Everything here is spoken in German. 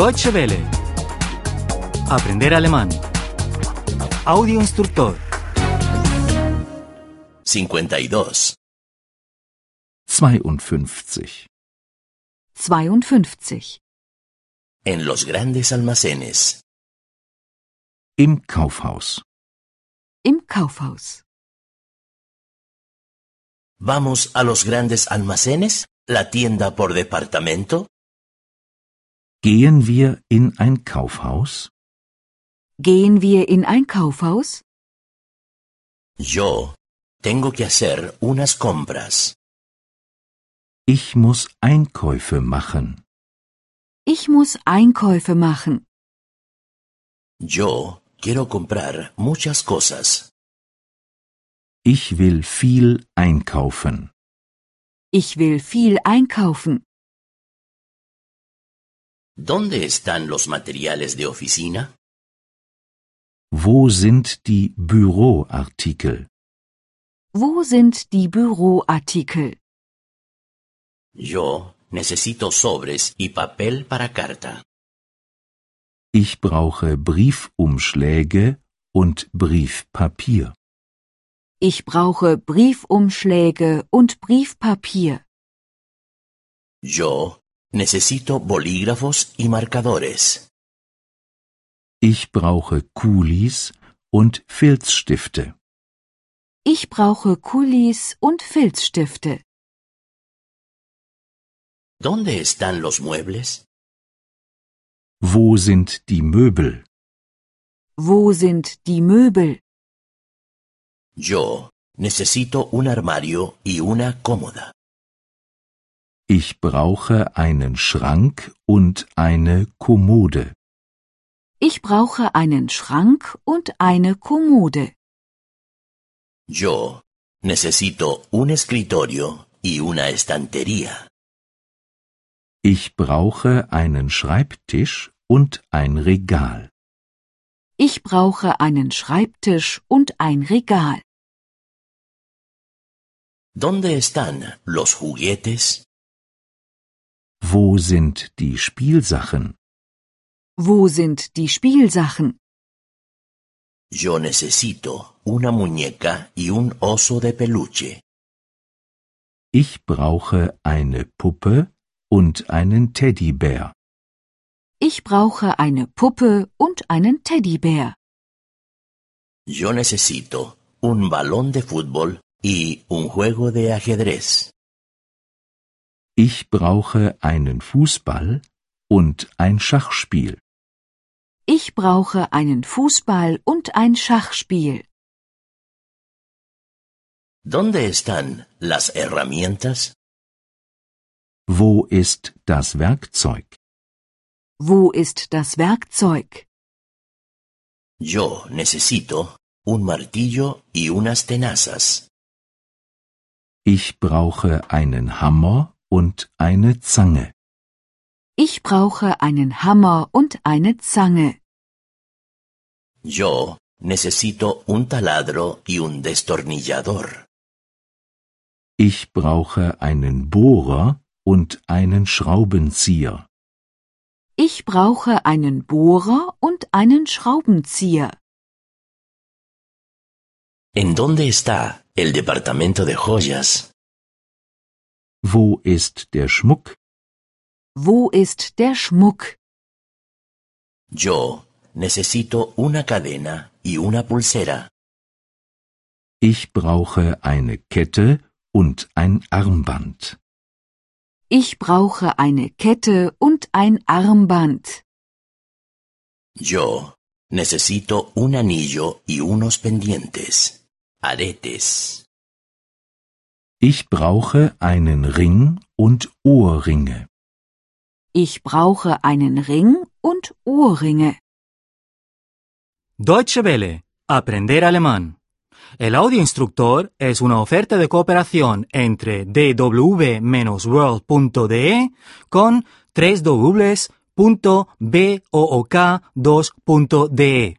Deutsche Welle. Aprender alemán. Audio instructor. 52. 52. 52. En los grandes almacenes. Im Kaufhaus. Im Kaufhaus. ¿Vamos a los grandes almacenes? ¿La tienda por departamento? Gehen wir in ein Kaufhaus? Gehen wir in ein Kaufhaus? Yo tengo que hacer unas compras. Ich muss Einkäufe machen. Ich muss Einkäufe machen. Yo quiero comprar muchas cosas. Ich will viel einkaufen. Ich will viel einkaufen. ¿Dónde están los materiales de oficina? Wo sind die Büroartikel? Wo sind die Büroartikel? Yo necesito sobres y papel para carta. Ich brauche Briefumschläge und Briefpapier. Ich brauche Briefumschläge und Briefpapier. Yo necesito bolígrafos y marcadores. Ich brauche Kulis und Filzstifte. Ich brauche Kulis und Filzstifte. ¿Dónde están los muebles? Wo sind die Möbel? Wo sind die Möbel? Yo necesito un armario y una cómoda. Ich brauche einen Schrank und eine Kommode. Ich brauche einen Schrank und eine Kommode. Yo necesito un escritorio y una estantería. Ich brauche einen Schreibtisch und ein Regal. Ich brauche einen Schreibtisch und ein Regal. ¿Dónde están los juguetes? Wo sind die Spielsachen? Wo sind die Spielsachen? Yo necesito una muñeca y un oso de peluche. Ich brauche eine Puppe und einen Teddybär. Ich brauche eine Puppe und einen Teddybär. Yo necesito un balón de fútbol y un juego de ajedrez. Ich brauche einen Fußball und ein Schachspiel. Ich brauche einen Fußball und ein Schachspiel. ¿Dónde están las herramientas? Wo ist das Werkzeug? Wo ist das Werkzeug? Yo necesito un martillo y unas tenazas. Ich brauche einen Hammer und eine Zange. Ich brauche einen Hammer und eine Zange. Yo necesito un taladro y un destornillador. Ich brauche einen Bohrer und einen Schraubenzieher. Ich brauche einen Bohrer und einen Schraubenzieher. ¿En dónde está el departamento de joyas? Wo ist der Schmuck? Wo ist der Schmuck? Yo necesito una cadena y una pulsera. Ich brauche eine Kette und ein Armband. Ich brauche eine Kette und ein Armband. Yo necesito un anillo y unos pendientes. Aretes. Ich brauche einen Ring und Ohrringe. Ich brauche einen Ring und Ohrringe. Deutsche Welle. Aprender alemán. El audio instructor es una oferta de cooperación entre dw-world.de con 3 2de